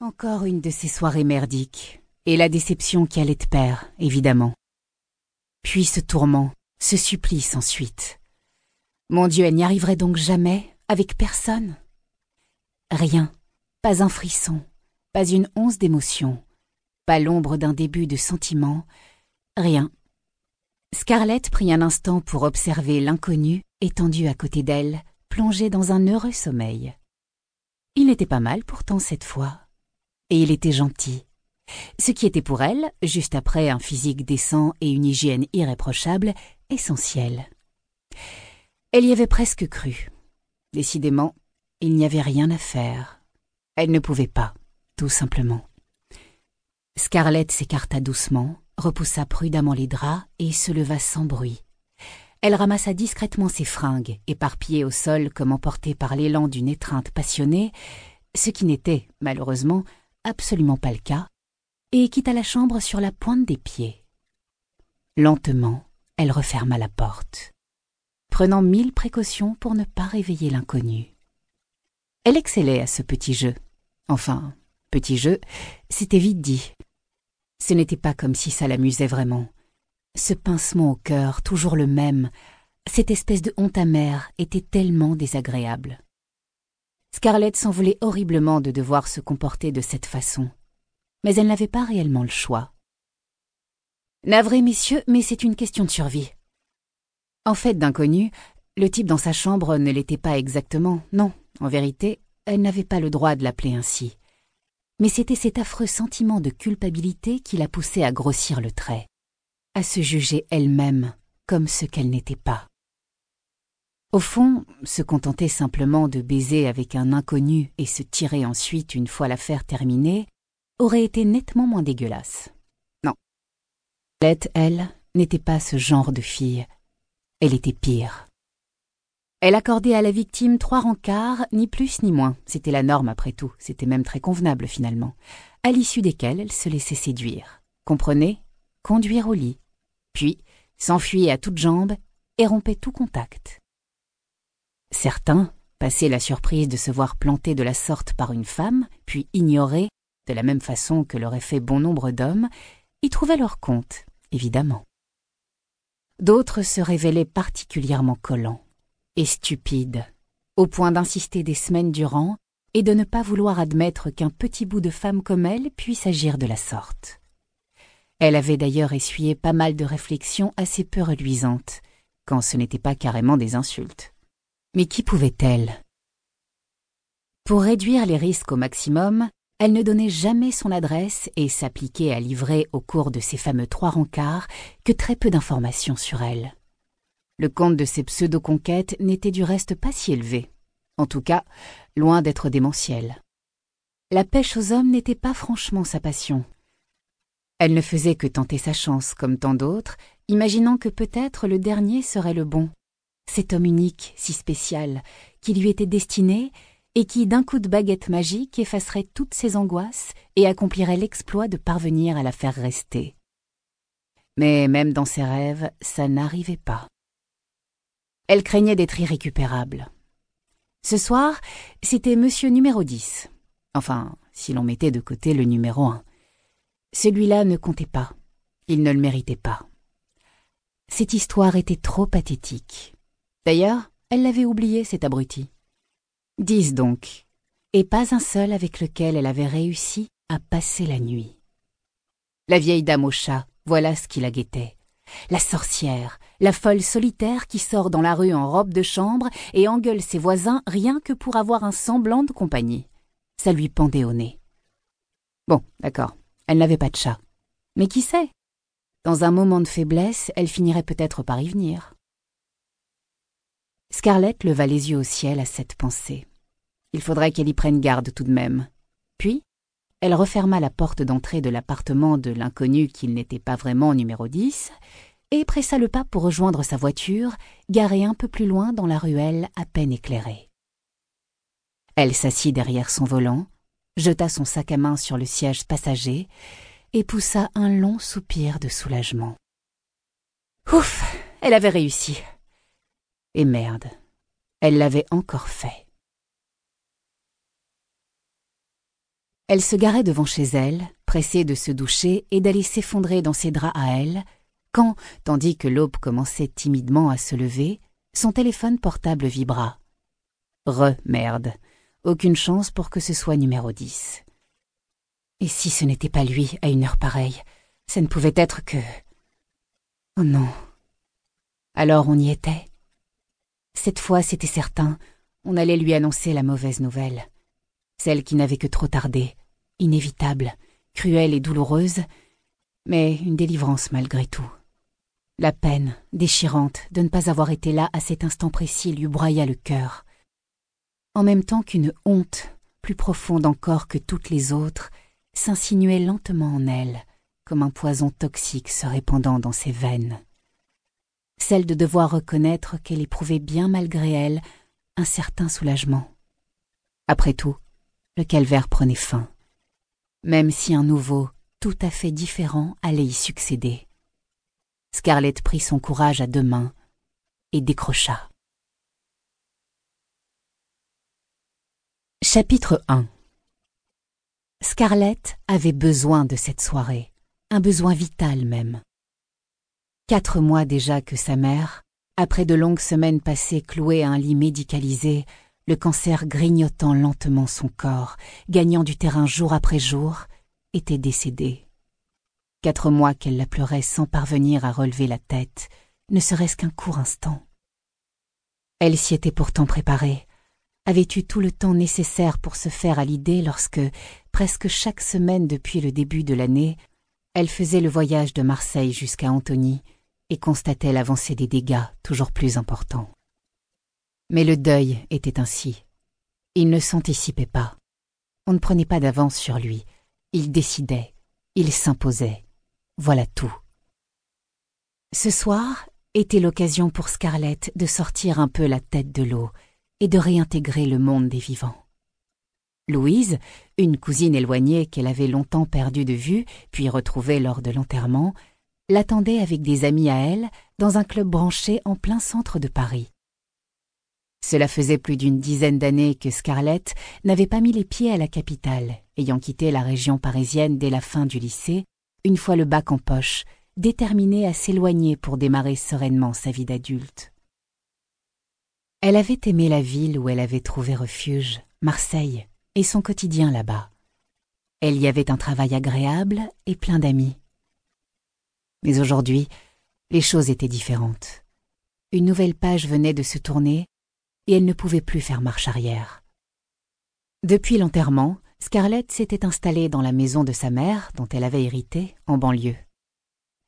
Encore une de ces soirées merdiques, et la déception qui allait de pair, évidemment. Puis ce tourment, ce supplice ensuite. Mon Dieu, elle n'y arriverait donc jamais, avec personne? Rien, pas un frisson, pas une once d'émotion, pas l'ombre d'un début de sentiment, rien. Scarlett prit un instant pour observer l'inconnu étendu à côté d'elle, plongé dans un heureux sommeil. Il n'était pas mal pourtant cette fois, et il était gentil. Ce qui était pour elle, juste après un physique décent et une hygiène irréprochable, essentiel. Elle y avait presque cru. Décidément, il n'y avait rien à faire. Elle ne pouvait pas, tout simplement. Scarlett s'écarta doucement, repoussa prudemment les draps et se leva sans bruit. Elle ramassa discrètement ses fringues, éparpillées au sol comme emportées par l'élan d'une étreinte passionnée, ce qui n'était, malheureusement, absolument pas le cas, et quitta la chambre sur la pointe des pieds. Lentement, elle referma la porte, prenant mille précautions pour ne pas réveiller l'inconnu. Elle excellait à ce petit jeu. Enfin, petit jeu, c'était vite dit. Ce n'était pas comme si ça l'amusait vraiment. Ce pincement au cœur, toujours le même, cette espèce de honte amère était tellement désagréable. Scarlett s'en voulait horriblement de devoir se comporter de cette façon, mais elle n'avait pas réellement le choix. Navré, messieurs, mais c'est une question de survie. En fait, d'inconnu, le type dans sa chambre ne l'était pas exactement, non, en vérité, elle n'avait pas le droit de l'appeler ainsi. Mais c'était cet affreux sentiment de culpabilité qui la poussait à grossir le trait, à se juger elle-même comme ce qu'elle n'était pas. Au fond, se contenter simplement de baiser avec un inconnu et se tirer ensuite une fois l'affaire terminée aurait été nettement moins dégueulasse. Non. Lette, elle, n'était pas ce genre de fille. Elle était pire. Elle accordait à la victime trois rencarts, ni plus ni moins. C'était la norme après tout, c'était même très convenable finalement, à l'issue desquelles elle se laissait séduire. Comprenez? Conduire au lit. Puis s'enfuyait à toutes jambes et rompait tout contact. Certains, passés la surprise de se voir plantés de la sorte par une femme, puis ignorés, de la même façon que l'auraient fait bon nombre d'hommes, y trouvaient leur compte, évidemment. D'autres se révélaient particulièrement collants et stupide, au point d'insister des semaines durant et de ne pas vouloir admettre qu'un petit bout de femme comme elle puisse agir de la sorte. Elle avait d'ailleurs essuyé pas mal de réflexions assez peu reluisantes, quand ce n'était pas carrément des insultes. Mais qui pouvait-elle? Pour réduire les risques au maximum, elle ne donnait jamais son adresse et s'appliquait à livrer au cours de ces fameux trois rencarts que très peu d'informations sur elle. Le compte de ces pseudo-conquêtes n'était du reste pas si élevé. En tout cas, loin d'être démentiel. La pêche aux hommes n'était pas franchement sa passion. Elle ne faisait que tenter sa chance, comme tant d'autres, imaginant que peut-être le dernier serait le bon. Cet homme unique, si spécial, qui lui était destiné, et qui, d'un coup de baguette magique, effacerait toutes ses angoisses et accomplirait l'exploit de parvenir à la faire rester. Mais même dans ses rêves, ça n'arrivait pas. Elle craignait d'être irrécupérable. Ce soir, c'était monsieur numéro 10. Enfin, si l'on mettait de côté le numéro 1. Celui-là ne comptait pas. Il ne le méritait pas. Cette histoire était trop pathétique. D'ailleurs, elle l'avait oublié, cet abruti. Dix donc, et pas un seul avec lequel elle avait réussi à passer la nuit. La vieille dame au chat, voilà ce qui la guettait. La sorcière, la folle solitaire qui sort dans la rue en robe de chambre et engueule ses voisins rien que pour avoir un semblant de compagnie. Ça lui pendait au nez. Bon, d'accord, elle n'avait pas de chat. Mais qui sait? Dans un moment de faiblesse, elle finirait peut-être par y venir. Scarlett leva les yeux au ciel à cette pensée. Il faudrait qu'elle y prenne garde tout de même. Puis, elle referma la porte d'entrée de l'appartement de l'inconnu qu'il n'était pas vraiment numéro 10 et pressa le pas pour rejoindre sa voiture, garée un peu plus loin dans la ruelle à peine éclairée. Elle s'assit derrière son volant, jeta son sac à main sur le siège passager et poussa un long soupir de soulagement. Ouf, elle avait réussi. Et merde, elle l'avait encore fait. Elle se garait devant chez elle, pressée de se doucher et d'aller s'effondrer dans ses draps à elle, quand, tandis que l'aube commençait timidement à se lever, son téléphone portable vibra. Re-merde. Aucune chance pour que ce soit numéro 10. Et si ce n'était pas lui à une heure pareille, ça ne pouvait être que... Oh non. Alors on y était. Cette fois, c'était certain, on allait lui annoncer la mauvaise nouvelle. Celle qui n'avait que trop tardé, inévitable, cruelle et douloureuse, mais une délivrance malgré tout. La peine, déchirante, de ne pas avoir été là à cet instant précis lui broya le cœur. En même temps qu'une honte, plus profonde encore que toutes les autres, s'insinuait lentement en elle, comme un poison toxique se répandant dans ses veines. Celle de devoir reconnaître qu'elle éprouvait bien malgré elle un certain soulagement. Après tout, le calvaire prenait fin, même si un nouveau, tout à fait différent, allait y succéder. Scarlett prit son courage à deux mains et décrocha. Chapitre 1 Scarlett avait besoin de cette soirée, un besoin vital même. Quatre mois déjà que sa mère, après de longues semaines passées clouée à un lit médicalisé, le cancer grignotant lentement son corps, gagnant du terrain jour après jour, était décédée. Quatre mois qu'elle la pleurait sans parvenir à relever la tête, ne serait-ce qu'un court instant. Elle s'y était pourtant préparée, avait eu tout le temps nécessaire pour se faire à l'idée lorsque, presque chaque semaine depuis le début de l'année, elle faisait le voyage de Marseille jusqu'à Antony et constatait l'avancée des dégâts toujours plus importants. Mais le deuil était ainsi. Il ne s'anticipait pas. On ne prenait pas d'avance sur lui. Il décidait. Il s'imposait. Voilà tout. Ce soir était l'occasion pour Scarlett de sortir un peu la tête de l'eau et de réintégrer le monde des vivants. Louise, une cousine éloignée qu'elle avait longtemps perdue de vue, puis retrouvée lors de l'enterrement, l'attendait avec des amis à elle dans un club branché en plein centre de Paris. Cela faisait plus d'une dizaine d'années que Scarlett n'avait pas mis les pieds à la capitale, ayant quitté la région parisienne dès la fin du lycée une fois le bac en poche, déterminée à s'éloigner pour démarrer sereinement sa vie d'adulte. Elle avait aimé la ville où elle avait trouvé refuge, Marseille, et son quotidien là-bas. Elle y avait un travail agréable et plein d'amis. Mais aujourd'hui, les choses étaient différentes. Une nouvelle page venait de se tourner et elle ne pouvait plus faire marche arrière. Depuis l'enterrement, Scarlett s'était installée dans la maison de sa mère, dont elle avait hérité, en banlieue.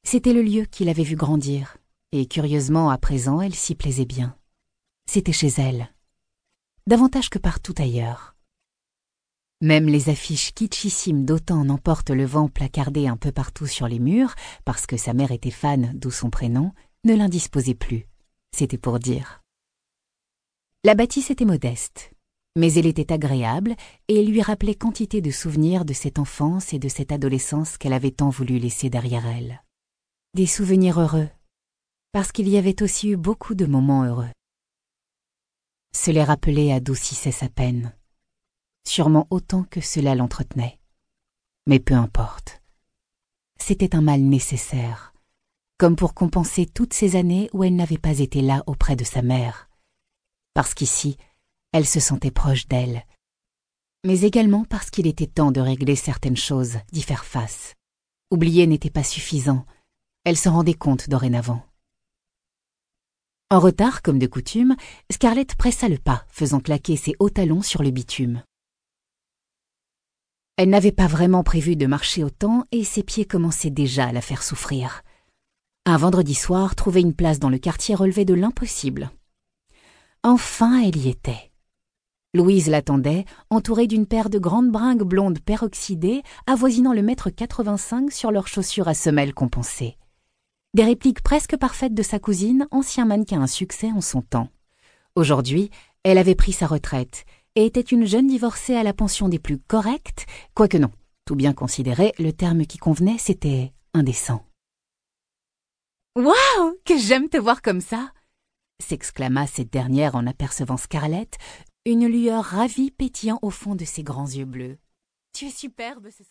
C'était le lieu qu'il avait vu grandir, et curieusement à présent elle s'y plaisait bien. C'était chez elle, davantage que partout ailleurs. Même les affiches kitschissimes d'autant n'emporte le vent placardées un peu partout sur les murs, parce que sa mère était fan, d'où son prénom, ne l'indisposaient plus. C'était pour dire. La bâtisse était modeste, mais elle était agréable et lui rappelait quantité de souvenirs de cette enfance et de cette adolescence qu'elle avait tant voulu laisser derrière elle. Des souvenirs heureux, parce qu'il y avait aussi eu beaucoup de moments heureux. Se les rappeler adoucissait sa peine, sûrement autant que cela l'entretenait. Mais peu importe. C'était un mal nécessaire, comme pour compenser toutes ces années où elle n'avait pas été là auprès de sa mère. Parce qu'ici, elle se sentait proche d'elle, mais également parce qu'il était temps de régler certaines choses, d'y faire face. Oublier n'était pas suffisant, elle s'en rendait compte dorénavant. En retard, comme de coutume, Scarlett pressa le pas, faisant claquer ses hauts talons sur le bitume. Elle n'avait pas vraiment prévu de marcher autant et ses pieds commençaient déjà à la faire souffrir. Un vendredi soir, trouver une place dans le quartier relevait de l'impossible. Enfin, elle y était. Louise l'attendait, entourée d'une paire de grandes bringues blondes peroxydées, avoisinant le mètre 85 sur leurs chaussures à semelles compensées. Des répliques presque parfaites de sa cousine, ancien mannequin à succès en son temps. Aujourd'hui, elle avait pris sa retraite et était une jeune divorcée à la pension des plus correctes, quoique non, tout bien considéré, le terme qui convenait, c'était indécent. Waouh, que j'aime te voir comme ça s'exclama cette dernière en apercevant Scarlett, une lueur ravie pétillant au fond de ses grands yeux bleus. Tu es superbe ce